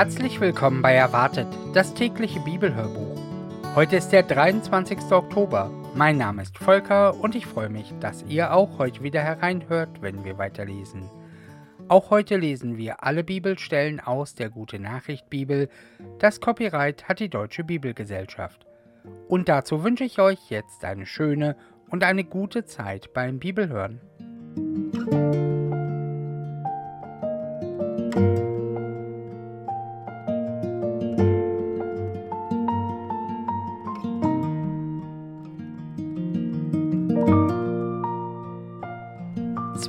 Herzlich willkommen bei Erwartet, das tägliche Bibelhörbuch. Heute ist der 23. Oktober. Mein Name ist Volker und ich freue mich, dass ihr auch heute wieder hereinhört, wenn wir weiterlesen. Auch heute lesen wir alle Bibelstellen aus der Gute Nachricht Bibel. Das Copyright hat die Deutsche Bibelgesellschaft. Und dazu wünsche ich euch jetzt eine schöne und eine gute Zeit beim Bibelhören.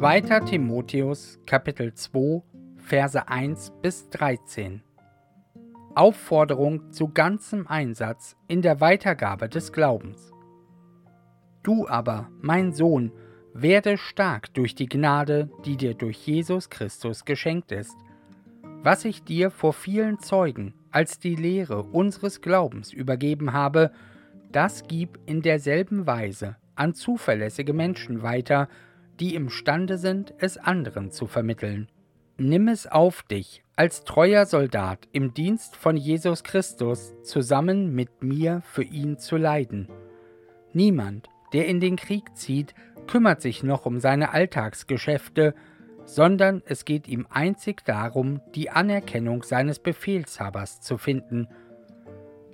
2. Timotheus Kapitel 2 Verse 1 bis 13 Aufforderung zu ganzem Einsatz in der Weitergabe des Glaubens. Du aber, mein Sohn, werde stark durch die Gnade, die dir durch Jesus Christus geschenkt ist. Was ich dir vor vielen Zeugen als die Lehre unseres Glaubens übergeben habe, das gib in derselben Weise an zuverlässige Menschen weiter, die imstande sind, es anderen zu vermitteln. Nimm es auf dich, als treuer Soldat im Dienst von Jesus Christus zusammen mit mir für ihn zu leiden. Niemand, der in den Krieg zieht, kümmert sich noch um seine Alltagsgeschäfte, sondern es geht ihm einzig darum, die Anerkennung seines Befehlshabers zu finden.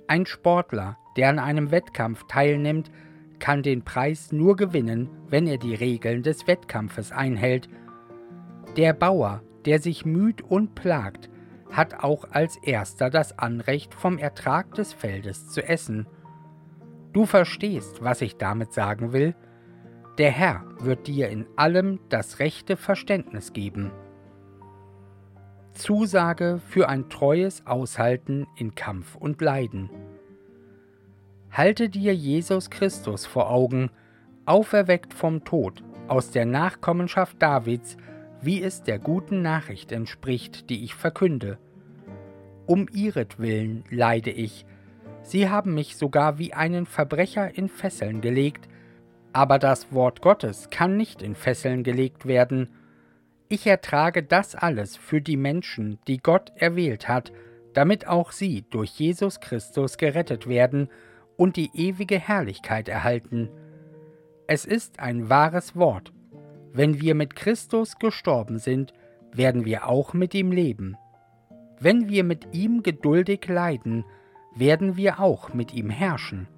Ein Sportler, der an einem Wettkampf teilnimmt, kann den Preis nur gewinnen, wenn er die Regeln des Wettkampfes einhält. Der Bauer, der sich müht und plagt, hat auch als erster das Anrecht, vom Ertrag des Feldes zu essen. Du verstehst, was ich damit sagen will? Der Herr wird dir in allem das rechte Verständnis geben. Zusage für ein treues Aushalten in Kampf und Leiden. Halte dir Jesus Christus vor Augen, auferweckt vom Tod, aus der Nachkommenschaft Davids, wie es der guten Nachricht entspricht, die ich verkünde. Um ihretwillen leide ich. Sie haben mich sogar wie einen Verbrecher in Fesseln gelegt, aber das Wort Gottes kann nicht in Fesseln gelegt werden. Ich ertrage das alles für die Menschen, die Gott erwählt hat, damit auch sie durch Jesus Christus gerettet werden und die ewige Herrlichkeit erhalten. Es ist ein wahres Wort. Wenn wir mit Christus gestorben sind, werden wir auch mit ihm leben. Wenn wir mit ihm geduldig leiden, werden wir auch mit ihm herrschen.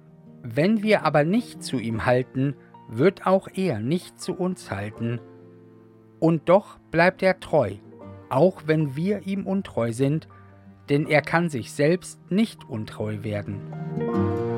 Wenn wir aber nicht zu ihm halten, wird auch er nicht zu uns halten. Und doch bleibt er treu, auch wenn wir ihm untreu sind, denn er kann sich selbst nicht untreu werden.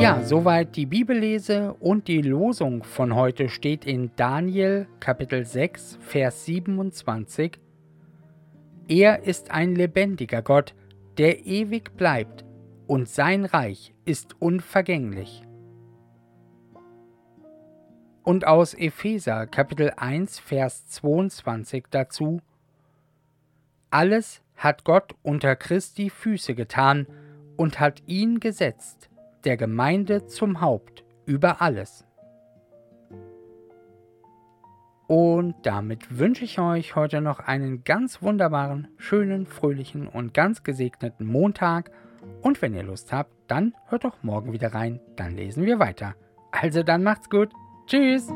Ja, soweit die Bibellese und die Losung von heute steht in Daniel Kapitel 6, Vers 27. Er ist ein lebendiger Gott, der ewig bleibt, und sein Reich ist unvergänglich. Und aus Epheser Kapitel 1, Vers 22 dazu, Alles hat Gott unter Christi Füße getan und hat ihn gesetzt, der Gemeinde zum Haupt über alles. Und damit wünsche ich euch heute noch einen ganz wunderbaren, schönen, fröhlichen und ganz gesegneten Montag. Und wenn ihr Lust habt, dann hört doch morgen wieder rein, dann lesen wir weiter. Also dann macht's gut. Tschüss.